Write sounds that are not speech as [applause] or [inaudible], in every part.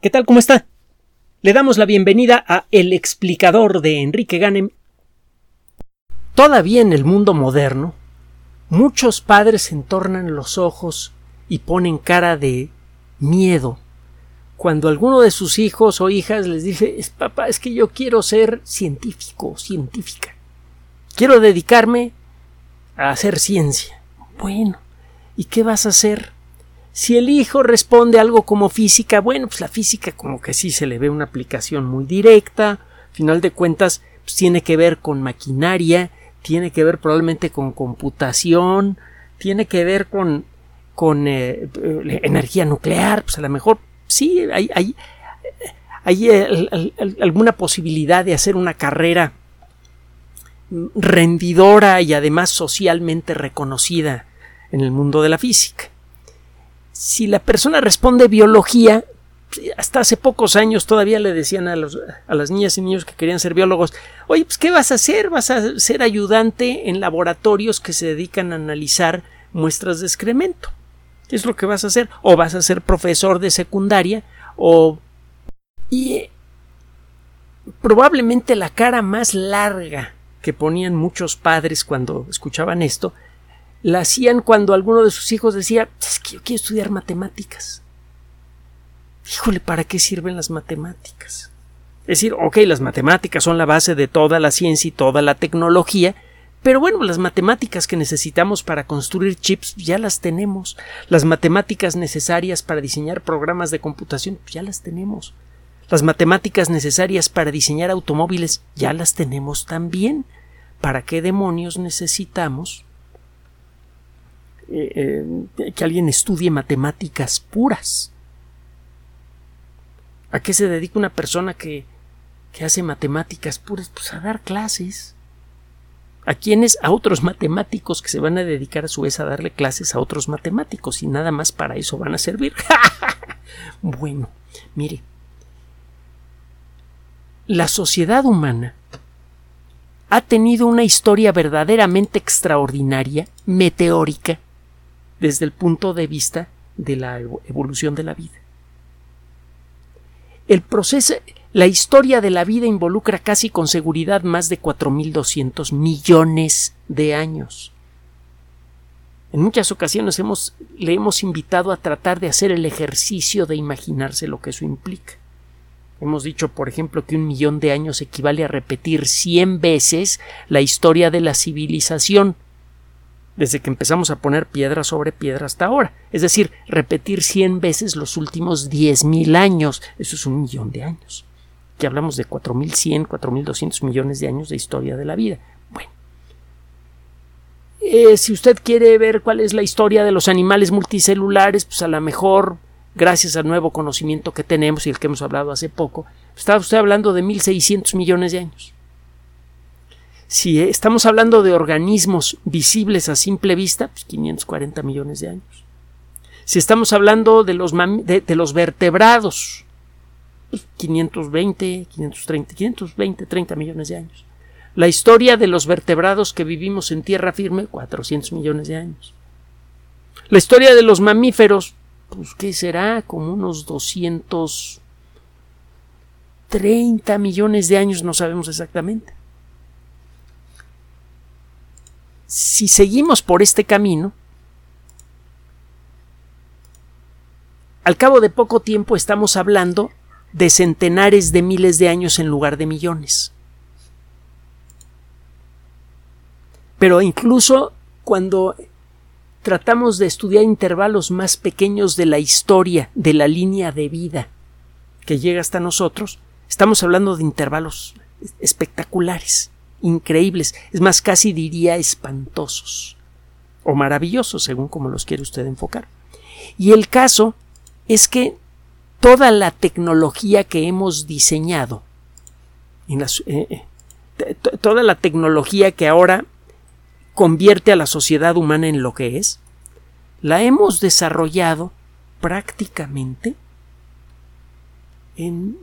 ¿Qué tal? ¿Cómo está? Le damos la bienvenida a El explicador de Enrique Ganem. Todavía en el mundo moderno, muchos padres entornan los ojos y ponen cara de miedo cuando alguno de sus hijos o hijas les dice papá, es que yo quiero ser científico científica. Quiero dedicarme a hacer ciencia. Bueno, ¿y qué vas a hacer? Si el hijo responde algo como física, bueno, pues la física como que sí se le ve una aplicación muy directa, al final de cuentas pues tiene que ver con maquinaria, tiene que ver probablemente con computación, tiene que ver con, con eh, eh, energía nuclear, pues a lo mejor sí hay, hay, alguna posibilidad de hacer una carrera rendidora y además socialmente reconocida en el mundo de la física si la persona responde biología, hasta hace pocos años todavía le decían a, los, a, las niñas y niños que querían ser biólogos, oye, pues ¿qué vas a hacer? Vas a ser ayudante en laboratorios que se dedican a analizar muestras de excremento. ¿Qué es lo que vas a hacer? O vas a ser profesor de secundaria o... Y eh, probablemente la cara más larga que ponían muchos padres cuando escuchaban esto la hacían cuando alguno de sus hijos decía es que yo quiero estudiar matemáticas. Híjole, ¿para qué sirven las matemáticas? Es decir, ok, las matemáticas son la base de toda la ciencia y toda la tecnología, pero bueno, las matemáticas que necesitamos para construir chips ya las tenemos. Las matemáticas necesarias para diseñar programas de computación ya las tenemos. Las matemáticas necesarias para diseñar automóviles ya las tenemos también. ¿Para qué demonios necesitamos eh, eh, que alguien estudie matemáticas puras. ¿A qué se dedica una persona que, que hace matemáticas puras? Pues a dar clases. ¿A quiénes? A otros matemáticos que se van a dedicar a su vez a darle clases a otros matemáticos y nada más para eso van a servir. [laughs] bueno, mire, la sociedad humana ha tenido una historia verdaderamente extraordinaria, meteórica, desde el punto de vista de la evolución de la vida. El proceso, la historia de la vida involucra casi con seguridad más de 4.200 millones de años. En muchas ocasiones hemos, le hemos invitado a tratar de hacer el ejercicio de imaginarse lo que eso implica. Hemos dicho, por ejemplo, que un millón de años equivale a repetir cien veces la historia de la civilización, desde que empezamos a poner piedra sobre piedra hasta ahora. Es decir, repetir 100 veces los últimos 10.000 años. Eso es un millón de años. Que hablamos de 4.100, 4.200 millones de años de historia de la vida. Bueno. Eh, si usted quiere ver cuál es la historia de los animales multicelulares, pues a lo mejor, gracias al nuevo conocimiento que tenemos y el que hemos hablado hace poco, está usted hablando de 1.600 millones de años. Si estamos hablando de organismos visibles a simple vista, pues 540 millones de años. Si estamos hablando de los, de, los vertebrados, 520, 530, 520, 30 millones de años. La historia de los vertebrados que vivimos en tierra firme, 400 millones de años. La historia de los mamíferos, pues, ¿qué será? Como unos 230 millones de años, no sabemos exactamente. Si seguimos por este camino, al cabo de poco tiempo estamos hablando de centenares de miles de años en lugar de millones. Pero incluso cuando tratamos de estudiar intervalos más pequeños de la historia, de la línea de vida que llega hasta nosotros, estamos hablando de intervalos espectaculares increíbles, es más, casi diría espantosos o maravillosos, según como los quiere usted enfocar. Y el caso es que toda la tecnología que hemos diseñado, eh, eh, toda la tecnología que ahora convierte a la sociedad humana en lo que es, la hemos desarrollado prácticamente en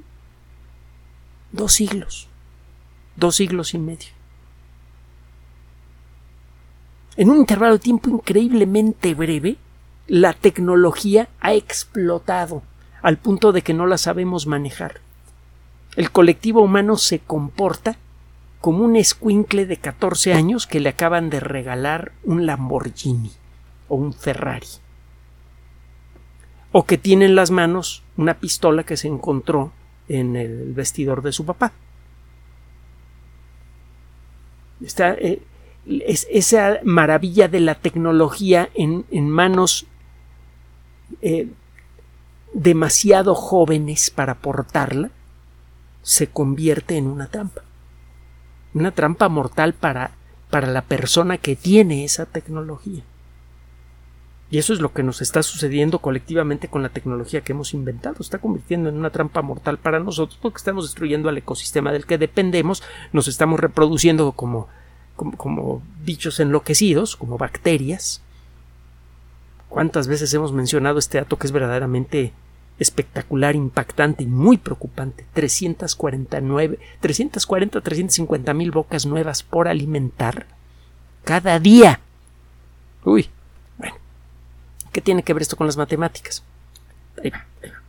dos siglos dos siglos y medio. En un intervalo de tiempo increíblemente breve, la tecnología ha explotado, al punto de que no la sabemos manejar. El colectivo humano se comporta como un escuincle de 14 años que le acaban de regalar un Lamborghini o un Ferrari. O que tiene en las manos una pistola que se encontró en el vestidor de su papá. Eh, es, esa maravilla de la tecnología en, manos eh, demasiado jóvenes para portarla se convierte en una trampa una trampa mortal para, para la persona que tiene esa tecnología. Y eso es lo que nos está sucediendo colectivamente con la tecnología que hemos inventado. Está convirtiendo en una trampa mortal para nosotros porque estamos destruyendo al ecosistema del que dependemos, nos estamos reproduciendo como, como, bichos enloquecidos, como bacterias. ¿Cuántas veces hemos mencionado este dato que es verdaderamente espectacular, impactante y muy preocupante. 349, 340, 350 mil bocas nuevas por alimentar cada día. Uy, ¿qué tiene que ver esto con las matemáticas? Ahí va, ahí va.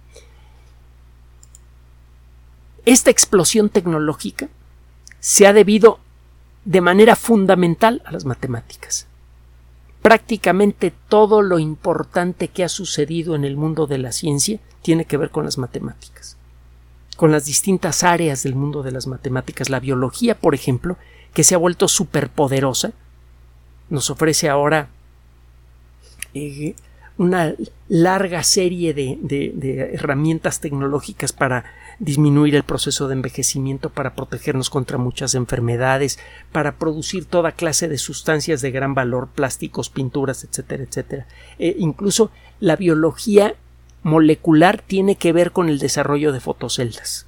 Esta explosión tecnológica se ha debido de manera fundamental a las matemáticas prácticamente todo lo importante que ha sucedido en el mundo de la ciencia tiene que ver con las matemáticas, con las distintas áreas del mundo de las matemáticas. La biología, por ejemplo, que se ha vuelto superpoderosa, nos ofrece ahora eh, una larga serie de herramientas tecnológicas para disminuir el proceso de envejecimiento para protegernos contra muchas enfermedades, para producir toda clase de sustancias de gran valor, plásticos, pinturas, etcétera, etcétera. Eh, incluso la biología molecular tiene que ver con el desarrollo de fotoceldas.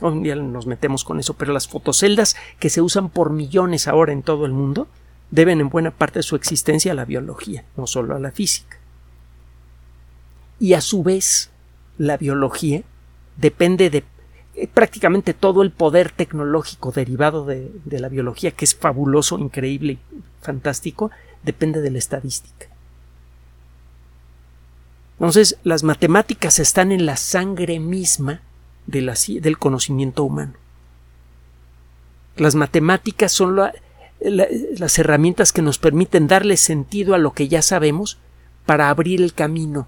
Un día nos metemos con eso, pero las fotoceldas que se usan por millones ahora en todo el mundo deben en buena parte de su existencia a la biología, no solo a la física. Y a su vez, la biología depende de eh, prácticamente todo el poder tecnológico derivado de, la biología, que es fabuloso, increíble fantástico, depende de la estadística. Entonces, las matemáticas están en la sangre misma del conocimiento humano. Las matemáticas son las herramientas que nos permiten darle sentido a lo que ya sabemos para abrir el camino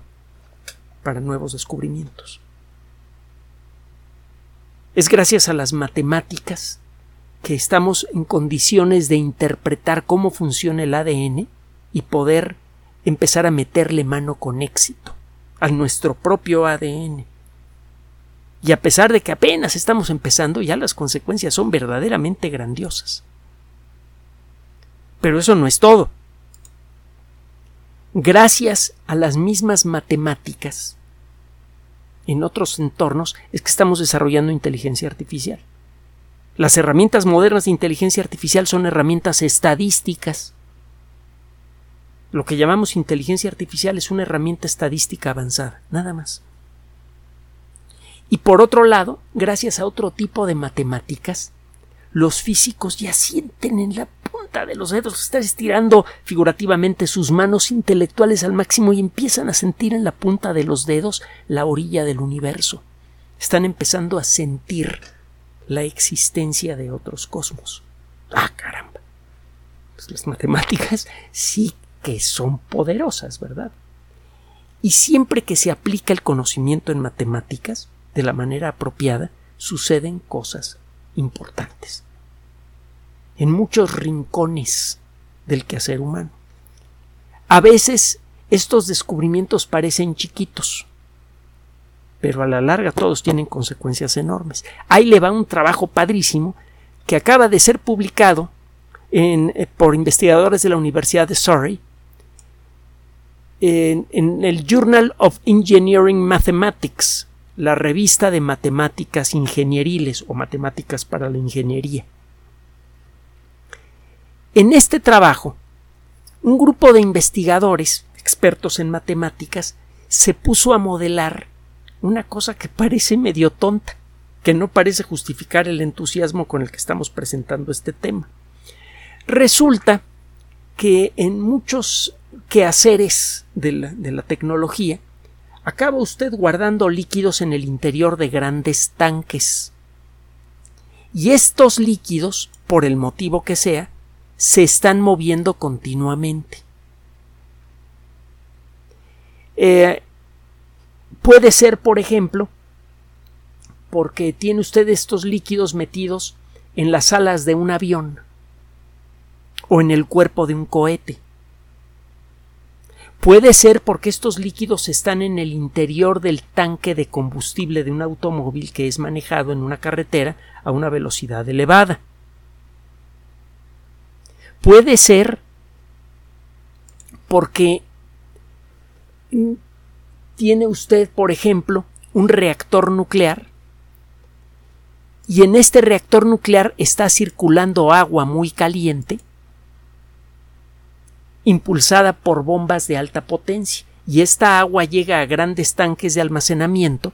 para nuevos descubrimientos. Es gracias a las matemáticas que estamos en condiciones de interpretar cómo funciona el ADN y poder empezar a meterle mano con éxito a nuestro propio ADN. Y a pesar de que apenas estamos empezando, ya las consecuencias son verdaderamente grandiosas. Pero eso no es todo. Gracias a las mismas matemáticas, en otros entornos es que estamos desarrollando inteligencia artificial. Las herramientas modernas de inteligencia artificial son herramientas estadísticas. Lo que llamamos inteligencia artificial es una herramienta estadística avanzada, nada más. Y por otro lado, gracias a otro tipo de matemáticas, los físicos ya sienten en la de los dedos, están estirando figurativamente sus manos intelectuales al máximo y empiezan a sentir en la punta de los dedos la orilla del universo. Están empezando a sentir la existencia de otros cosmos. Ah, caramba. Pues las matemáticas sí que son poderosas, ¿verdad? Y siempre que se aplica el conocimiento en matemáticas de la manera apropiada, suceden cosas importantes en muchos rincones del quehacer humano. A veces estos descubrimientos parecen chiquitos, pero a la larga todos tienen consecuencias enormes. Ahí le va un trabajo padrísimo que acaba de ser publicado eh, por investigadores de la Universidad de Surrey en, en el Journal of Engineering Mathematics, la revista de matemáticas ingenieriles o matemáticas para la ingeniería. En este trabajo, un grupo de investigadores, expertos en matemáticas, se puso a modelar una cosa que parece medio tonta, que no parece justificar el entusiasmo con el que estamos presentando este tema. Resulta que en muchos quehaceres de la, de la tecnología acaba usted guardando líquidos en el interior de grandes tanques. Y estos líquidos, por el motivo que sea, se están moviendo continuamente. Eh, puede ser, por ejemplo, porque tiene usted estos líquidos metidos en las alas de un avión o en el cuerpo de un cohete. Puede ser porque estos líquidos están en el interior del tanque de combustible de un automóvil que es manejado en una carretera a una velocidad elevada. Puede ser porque tiene usted, por ejemplo, un reactor nuclear y en este reactor nuclear está circulando agua muy caliente impulsada por bombas de alta potencia y esta agua llega a grandes tanques de almacenamiento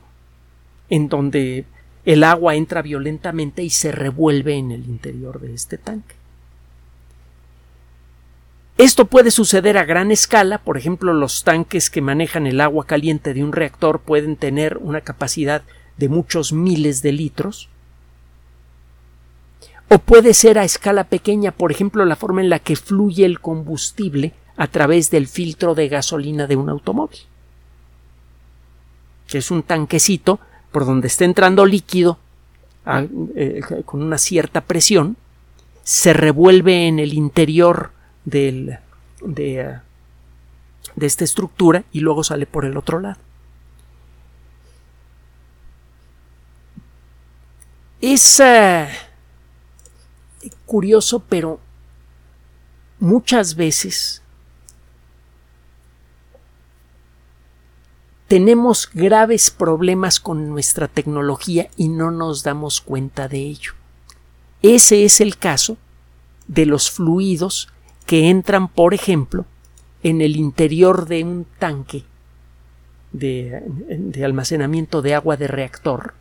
en donde el agua entra violentamente y se revuelve en el interior de este tanque. Esto puede suceder a gran escala, por ejemplo, los tanques que manejan el agua caliente de un reactor pueden tener una capacidad de muchos miles de litros, o puede ser a escala pequeña, por ejemplo, la forma en la que fluye el combustible a través del filtro de gasolina de un automóvil, que es un tanquecito por donde está entrando líquido eh, con una cierta presión, se revuelve en el interior del, de, de esta estructura y luego sale por el otro lado. Es eh, curioso, pero muchas veces tenemos graves problemas con nuestra tecnología y no nos damos cuenta de ello. Ese es el caso de los fluidos que entran, por ejemplo, en el interior de un tanque de, almacenamiento de agua de reactor,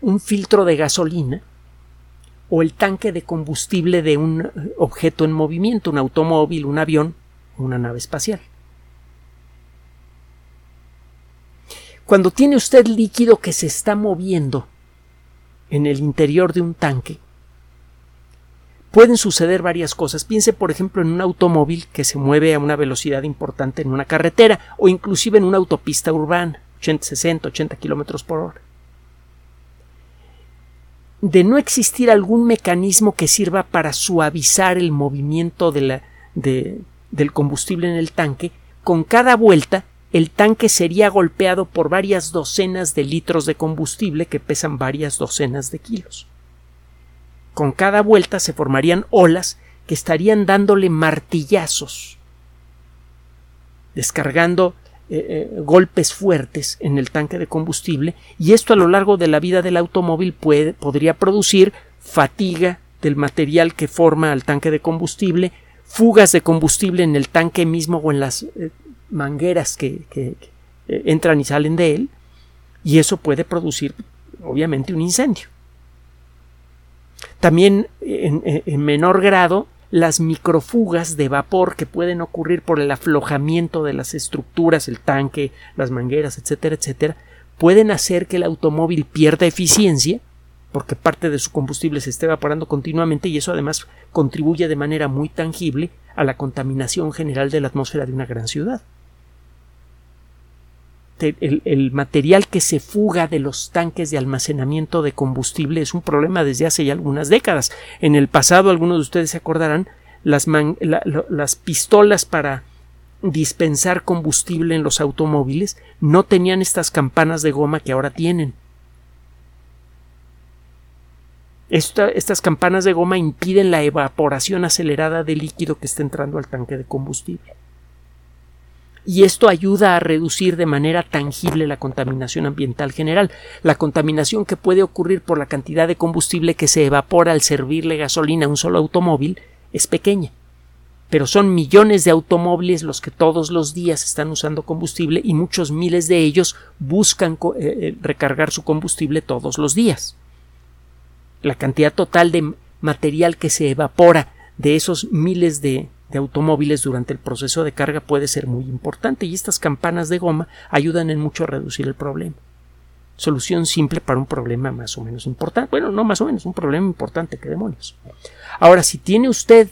un filtro de gasolina o el tanque de combustible de un objeto en movimiento, un automóvil, un avión una nave espacial. Cuando tiene usted líquido que se está moviendo en el interior de un tanque, pueden suceder varias cosas. Piense, por ejemplo, en un automóvil que se mueve a una velocidad importante en una carretera o inclusive en una autopista urbana, 80, 60, 80 kilómetros por hora. De no existir algún mecanismo que sirva para suavizar el movimiento de del combustible en el tanque, con cada vuelta el tanque sería golpeado por varias docenas de litros de combustible que pesan varias docenas de kilos. Con cada vuelta se formarían olas que estarían dándole martillazos, descargando eh, eh, golpes fuertes en el tanque de combustible y esto a lo largo de la vida del automóvil puede, podría producir fatiga del material que forma el tanque de combustible, fugas de combustible en el tanque mismo o en las eh, mangueras que entran y salen de él y eso puede producir obviamente un incendio. También en, menor grado las microfugas de vapor que pueden ocurrir por el aflojamiento de las estructuras, el tanque, las mangueras, etcétera, etcétera, pueden hacer que el automóvil pierda eficiencia porque parte de su combustible se esté evaporando continuamente y eso además contribuye de manera muy tangible a la contaminación general de la atmósfera de una gran ciudad el, material que se fuga de los tanques de almacenamiento de combustible es un problema desde hace ya algunas décadas. En el pasado, algunos de ustedes se acordarán, las, las pistolas para dispensar combustible en los automóviles no tenían estas campanas de goma que ahora tienen. estas campanas de goma impiden la evaporación acelerada del líquido que está entrando al tanque de combustible y esto ayuda a reducir de manera tangible la contaminación ambiental general. La contaminación que puede ocurrir por la cantidad de combustible que se evapora al servirle gasolina a un solo automóvil es pequeña. Pero son millones de automóviles los que todos los días están usando combustible y muchos miles de ellos buscan eh, eh, recargar su combustible todos los días. La cantidad total de material que se evapora de esos miles de de automóviles durante el proceso de carga puede ser muy importante y estas campanas de goma ayudan en mucho a reducir el problema. Solución simple para un problema más o menos importante. Bueno, no más o menos, un problema importante, que demonios. Ahora, si tiene usted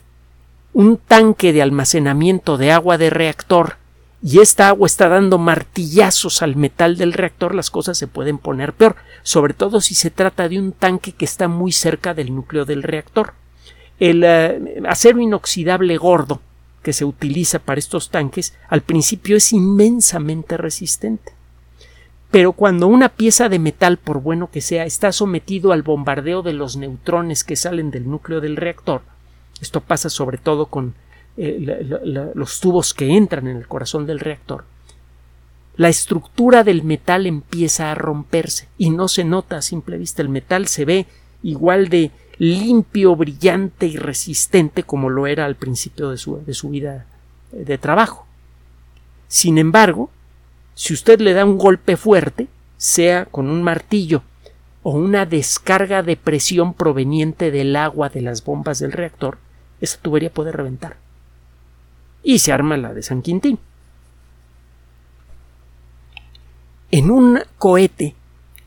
un tanque de almacenamiento de agua de reactor y esta agua está dando martillazos al metal del reactor, las cosas se pueden poner peor, sobre todo si se trata de un tanque que está muy cerca del núcleo del reactor. El eh, acero inoxidable gordo que se utiliza para estos tanques al principio es inmensamente resistente. Pero cuando una pieza de metal, por bueno que sea, está sometido al bombardeo de los neutrones que salen del núcleo del reactor, esto pasa sobre todo con eh, los tubos que entran en el corazón del reactor, la estructura del metal empieza a romperse y no se nota a simple vista. El metal se ve igual de limpio, brillante y resistente como lo era al principio de su, de su vida de trabajo. Sin embargo, si usted le da un golpe fuerte, sea con un martillo o una descarga de presión proveniente del agua de las bombas del reactor, esa tubería puede reventar y se arma la de San Quintín. En un cohete,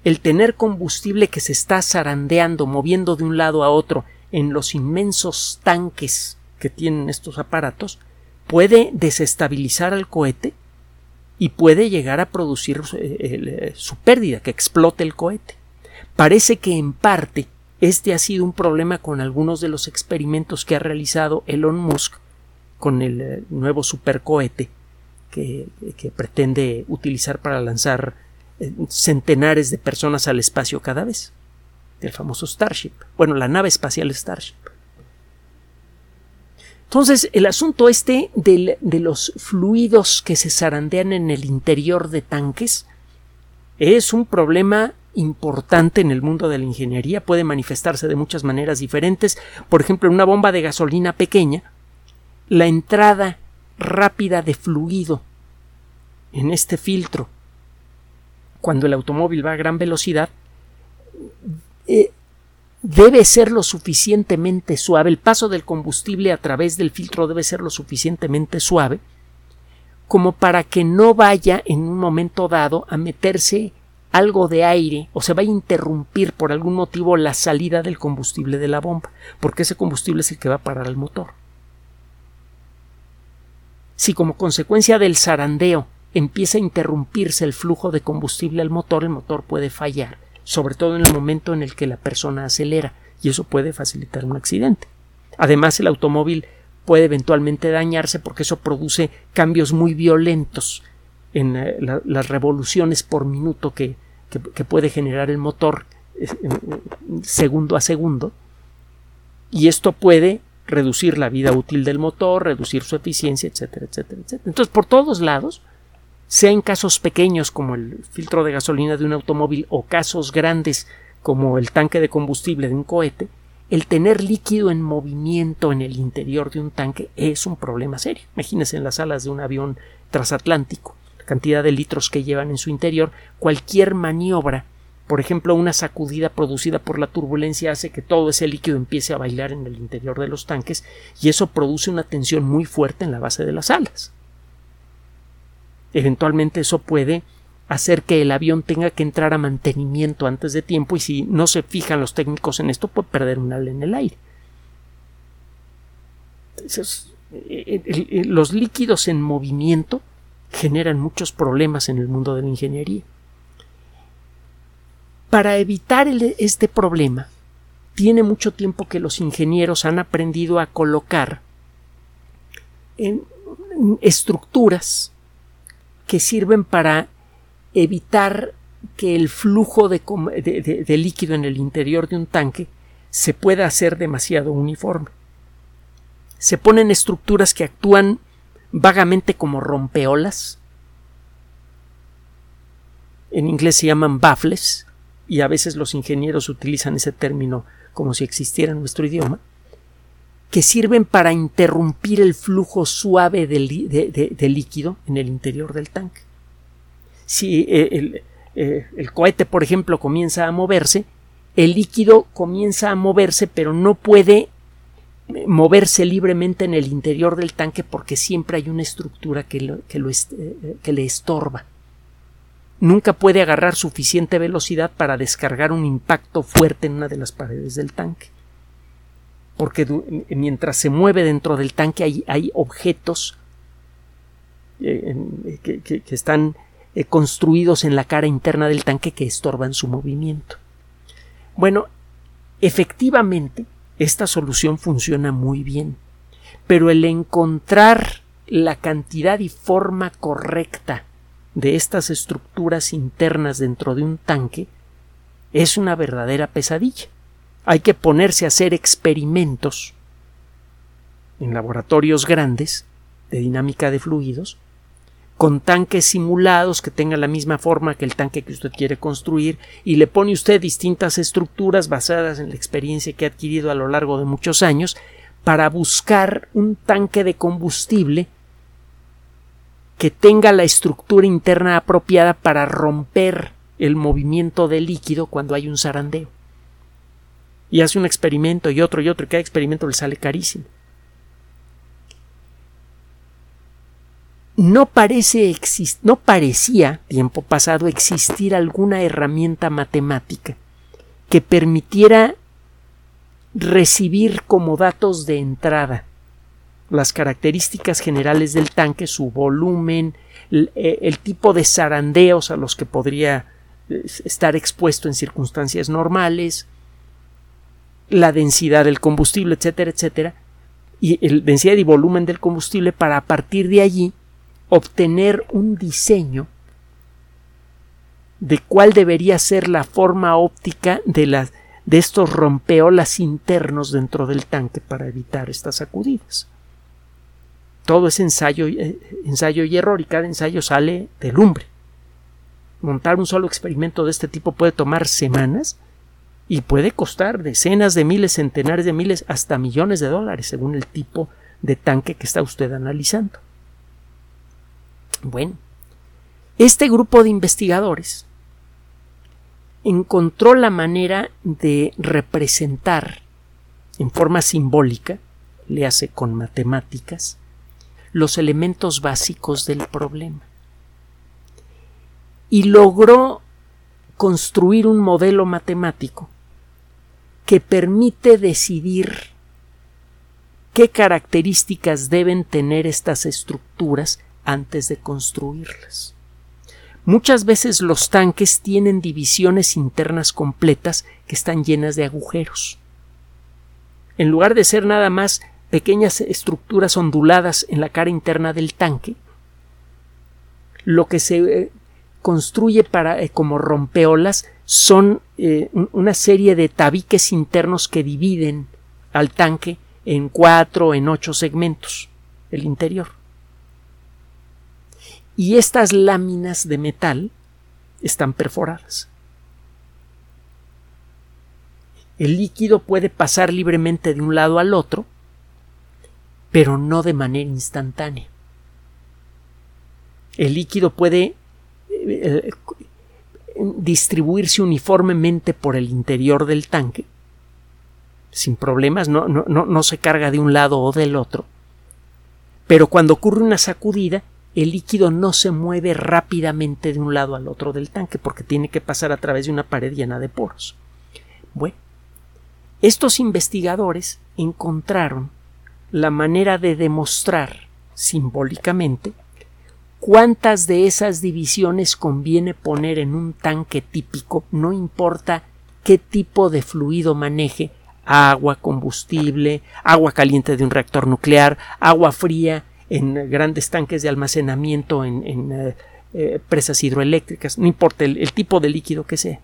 el tener combustible que se está zarandeando, moviendo de un lado a otro en los inmensos tanques que tienen estos aparatos, puede desestabilizar al cohete y puede llegar a producir eh, eh, su pérdida, que explote el cohete. Parece que en parte este ha sido un problema con algunos de los experimentos que ha realizado Elon Musk con el eh, nuevo supercohete que, pretende utilizar para lanzar centenares de personas al espacio cada vez. El famoso Starship. Bueno, la nave espacial Starship. Entonces, el asunto este de los fluidos que se zarandean en el interior de tanques es un problema importante en el mundo de la ingeniería. Puede manifestarse de muchas maneras diferentes. Por ejemplo, en una bomba de gasolina pequeña, la entrada rápida de fluido en este filtro cuando el automóvil va a gran velocidad eh, debe ser lo suficientemente suave, el paso del combustible a través del filtro debe ser lo suficientemente suave como para que no vaya en un momento dado a meterse algo de aire o se va a interrumpir por algún motivo la salida del combustible de la bomba, porque ese combustible es el que va a parar el motor. Si como consecuencia del zarandeo empieza a interrumpirse el flujo de combustible al motor, el motor puede fallar, sobre todo en el momento en el que la persona acelera, y eso puede facilitar un accidente. Además, el automóvil puede eventualmente dañarse porque eso produce cambios muy violentos en eh, las revoluciones por minuto que, puede generar el motor segundo a segundo. Y esto puede reducir la vida útil del motor, reducir su eficiencia, etcétera, etcétera, etcétera. Entonces, por todos lados, sea en casos pequeños como el filtro de gasolina de un automóvil o casos grandes como el tanque de combustible de un cohete, el tener líquido en movimiento en el interior de un tanque es un problema serio. Imagínense en las alas de un avión transatlántico, la cantidad de litros que llevan en su interior, cualquier maniobra por ejemplo, una sacudida producida por la turbulencia hace que todo ese líquido empiece a bailar en el interior de los tanques y eso produce una tensión muy fuerte en la base de las alas. Eventualmente eso puede hacer que el avión tenga que entrar a mantenimiento antes de tiempo y si no se fijan los técnicos en esto puede perder un ala en el aire. Eh, eh, los líquidos en movimiento generan muchos problemas en el mundo de la ingeniería. Para evitar este problema, tiene mucho tiempo que los ingenieros han aprendido a colocar en estructuras que sirven para evitar que el flujo de, líquido en el interior de un tanque se pueda hacer demasiado uniforme. Se ponen estructuras que actúan vagamente como rompeolas. En inglés se llaman baffles y a veces los ingenieros utilizan ese término como si existiera en nuestro idioma, que sirven para interrumpir el flujo suave de, líquido en el interior del tanque. Si eh, eh, el, cohete, por ejemplo, comienza a moverse, el líquido comienza a moverse, pero no puede moverse libremente en el interior del tanque porque siempre hay una estructura eh, que le estorba. Nunca puede agarrar suficiente velocidad para descargar un impacto fuerte en una de las paredes del tanque. Porque mientras se mueve dentro del tanque hay, hay objetos eh, que, que, están eh, construidos en la cara interna del tanque que estorban su movimiento. Bueno, efectivamente, esta solución funciona muy bien, pero el encontrar la cantidad y forma correcta de estas estructuras internas dentro de un tanque es una verdadera pesadilla. Hay que ponerse a hacer experimentos en laboratorios grandes de dinámica de fluidos con tanques simulados que tengan la misma forma que el tanque que usted quiere construir y le pone usted distintas estructuras basadas en la experiencia que ha adquirido a lo largo de muchos años para buscar un tanque de combustible que tenga la estructura interna apropiada para romper el movimiento del líquido cuando hay un zarandeo. Y hace un experimento y otro y otro y cada experimento le sale carísimo. no parece no parecía tiempo pasado existir alguna herramienta matemática que permitiera recibir como datos de entrada las características generales del tanque, su volumen, el, eh, el tipo de zarandeos a los que podría eh, estar expuesto en circunstancias normales, la densidad del combustible, etcétera, etcétera, y el densidad y volumen del combustible para a partir de allí obtener un diseño de cuál debería ser la forma óptica de, de estos rompeolas internos dentro del tanque para evitar estas sacudidas. Todo es ensayo, eh, ensayo y error y cada ensayo sale de lumbre. Montar un solo experimento de este tipo puede tomar semanas y puede costar decenas de miles, centenares de miles, hasta millones de dólares según el tipo de tanque que está usted analizando. Bueno, este grupo de investigadores encontró la manera de representar en forma simbólica, le hace con matemáticas, los elementos básicos del problema. Y logró construir un modelo matemático que permite decidir qué características deben tener estas estructuras antes de construirlas. Muchas veces los tanques tienen divisiones internas completas que están llenas de agujeros. En lugar de ser nada más pequeñas estructuras onduladas en la cara interna del tanque, lo que se eh, construye para eh, como rompeolas son eh, una serie de tabiques internos que dividen al tanque en cuatro en ocho segmentos el interior y estas láminas de metal están perforadas. El líquido puede pasar libremente de un lado al otro, pero no de manera instantánea. El líquido puede distribuirse uniformemente por el interior del tanque, sin problemas, no, no, no se carga de un lado o del otro. Pero cuando ocurre una sacudida, el líquido no se mueve rápidamente de un lado al otro del tanque porque tiene que pasar a través de una pared llena de poros. Bueno, estos investigadores encontraron la manera de demostrar simbólicamente cuántas de esas divisiones conviene poner en un tanque típico, no importa qué tipo de fluido maneje, agua, combustible, agua caliente de un reactor nuclear, agua fría, en grandes tanques de almacenamiento, en, eh, eh, presas hidroeléctricas, no importa el, tipo de líquido que sea.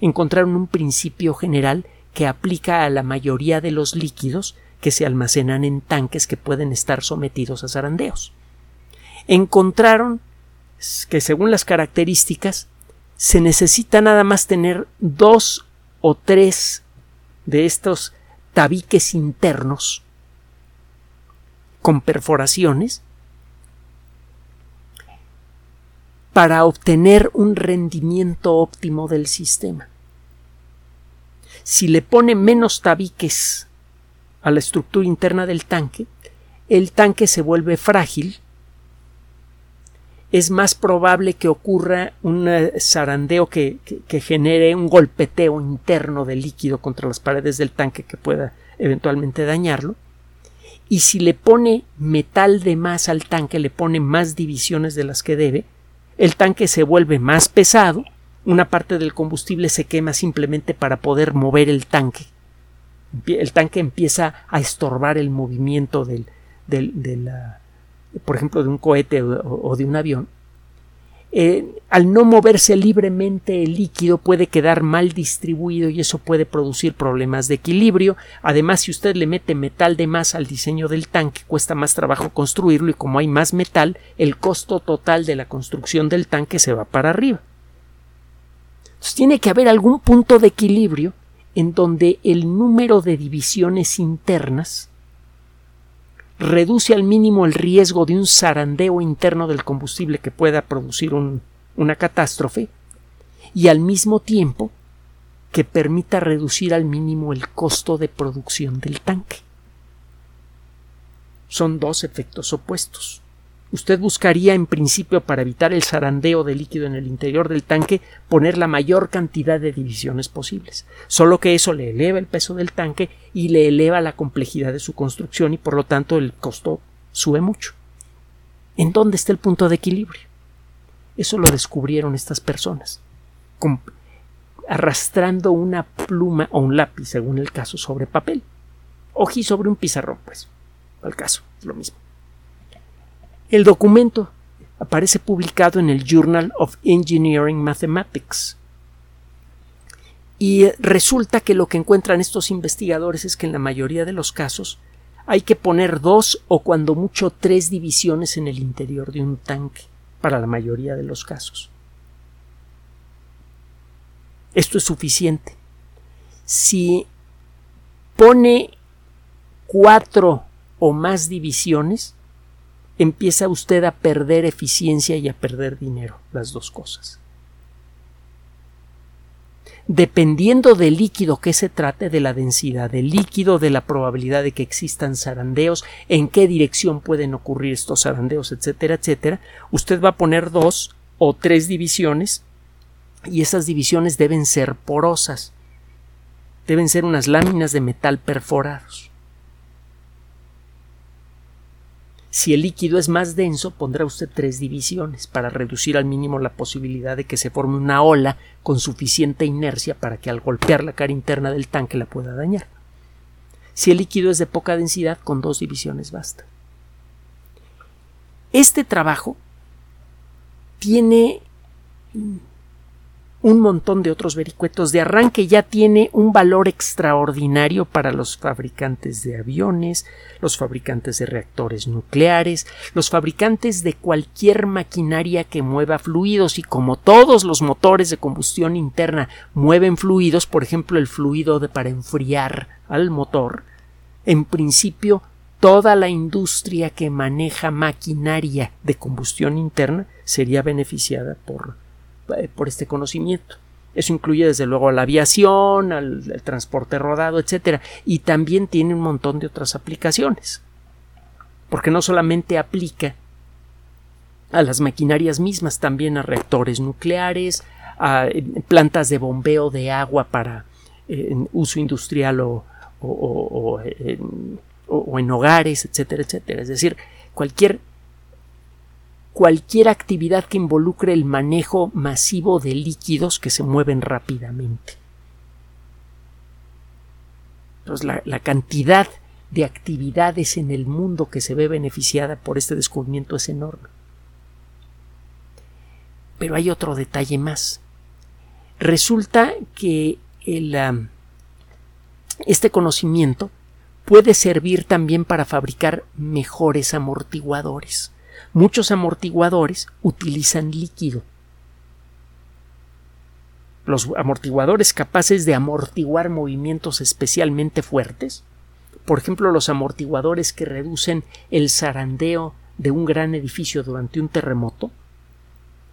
Encontraron un principio general que aplica a la mayoría de los líquidos que se almacenan en tanques que pueden estar sometidos a zarandeos. Encontraron que según las características se necesita nada más tener dos o tres de estos tabiques internos con perforaciones para obtener un rendimiento óptimo del sistema. Si le pone menos tabiques a la estructura interna del tanque, el tanque se vuelve frágil, es más probable que ocurra un eh, zarandeo que, que, genere un golpeteo interno de líquido contra las paredes del tanque que pueda eventualmente dañarlo. Y si le pone metal de más al tanque, le pone más divisiones de las que debe, el tanque se vuelve más pesado, una parte del combustible se quema simplemente para poder mover el tanque. El tanque empieza a estorbar el movimiento del, de la, por ejemplo, de un cohete o, de un avión, eh, al no moverse libremente el líquido puede quedar mal distribuido y eso puede producir problemas de equilibrio. Además, si usted le mete metal de más al diseño del tanque, cuesta más trabajo construirlo y como hay más metal, el costo total de la construcción del tanque se va para arriba. Entonces tiene que haber algún punto de equilibrio en donde el número de divisiones internas reduce al mínimo el riesgo de un zarandeo interno del combustible que pueda producir una catástrofe y al mismo tiempo que permita reducir al mínimo el costo de producción del tanque. Son dos efectos opuestos. Usted buscaría en principio para evitar el zarandeo de líquido en el interior del tanque poner la mayor cantidad de divisiones posibles. Solo que eso le eleva el peso del tanque y le eleva la complejidad de su construcción y por lo tanto el costo sube mucho. ¿En dónde está el punto de equilibrio? Eso lo descubrieron estas personas. arrastrando una pluma o un lápiz, según el caso, sobre papel. Ojí sobre un pizarrón, pues. Al caso, lo mismo. El documento aparece publicado en el Journal of Engineering Mathematics. Y resulta que lo que encuentran estos investigadores es que en la mayoría de los casos hay que poner dos o cuando mucho tres divisiones en el interior de un tanque para la mayoría de los casos. Esto es suficiente. Si pone cuatro o más divisiones, empieza usted a perder eficiencia y a perder dinero, las dos cosas. Dependiendo del líquido que se trate, de la densidad del líquido, de la probabilidad de que existan zarandeos, en qué dirección pueden ocurrir estos zarandeos, etcétera, etcétera, usted va a poner dos o tres divisiones y esas divisiones deben ser porosas. Deben ser unas láminas de metal perforados. Si el líquido es más denso, pondrá usted tres divisiones para reducir al mínimo la posibilidad de que se forme una ola con suficiente inercia para que al golpear la cara interna del tanque la pueda dañar. Si el líquido es de poca densidad, con dos divisiones basta. Este trabajo tiene un montón de otros vericuetos de arranque. Ya tiene un valor extraordinario para los fabricantes de aviones, los fabricantes de reactores nucleares, los fabricantes de cualquier maquinaria que mueva fluidos. Y como todos los motores de combustión interna mueven fluidos, por ejemplo el fluido de para enfriar al motor, en principio toda la industria que maneja maquinaria de combustión interna sería beneficiada por por este conocimiento. Eso incluye desde luego a la aviación, al, transporte rodado, etcétera, y también tiene un montón de otras aplicaciones. Porque no solamente aplica a las maquinarias mismas, también a reactores nucleares, a eh, plantas de bombeo de agua para eh, uso industrial o, o, en hogares, etcétera, etcétera. Es decir, cualquier cualquier actividad que involucre el manejo masivo de líquidos que se mueven rápidamente. Entonces, la, cantidad de actividades en el mundo que se ve beneficiada por este descubrimiento es enorme. Pero hay otro detalle más. Resulta que el, este conocimiento puede servir también para fabricar mejores amortiguadores. Muchos amortiguadores utilizan líquido. Los amortiguadores capaces de amortiguar movimientos especialmente fuertes, por ejemplo los amortiguadores que reducen el zarandeo de un gran edificio durante un terremoto,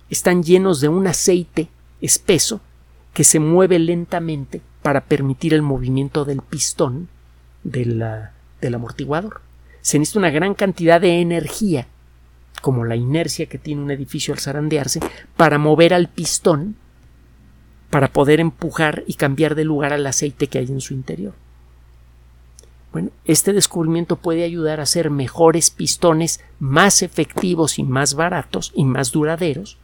están llenos de un aceite espeso que se mueve lentamente para permitir el movimiento del pistón del amortiguador. Se necesita una gran cantidad de energía, como la inercia que tiene un edificio al zarandearse, para mover al pistón, para poder empujar y cambiar de lugar al aceite que hay en su interior. Bueno, este descubrimiento puede ayudar a hacer mejores pistones más efectivos y más baratos y más duraderos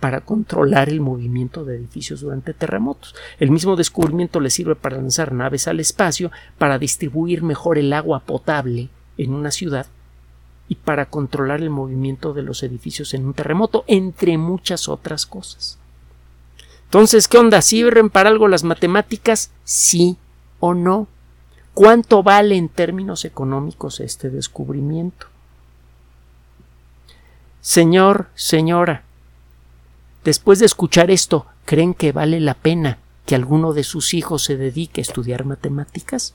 para controlar el movimiento de edificios durante terremotos. El mismo descubrimiento le sirve para lanzar naves al espacio, para distribuir mejor el agua potable en una ciudad y para controlar el movimiento de los edificios en un terremoto, entre muchas otras cosas. Entonces, ¿qué onda? ¿Sirven para algo las matemáticas? Sí o no. ¿Cuánto vale en términos económicos este descubrimiento? Señor, señora, Después de escuchar esto, ¿creen que vale la pena que alguno de sus hijos se dedique a estudiar matemáticas?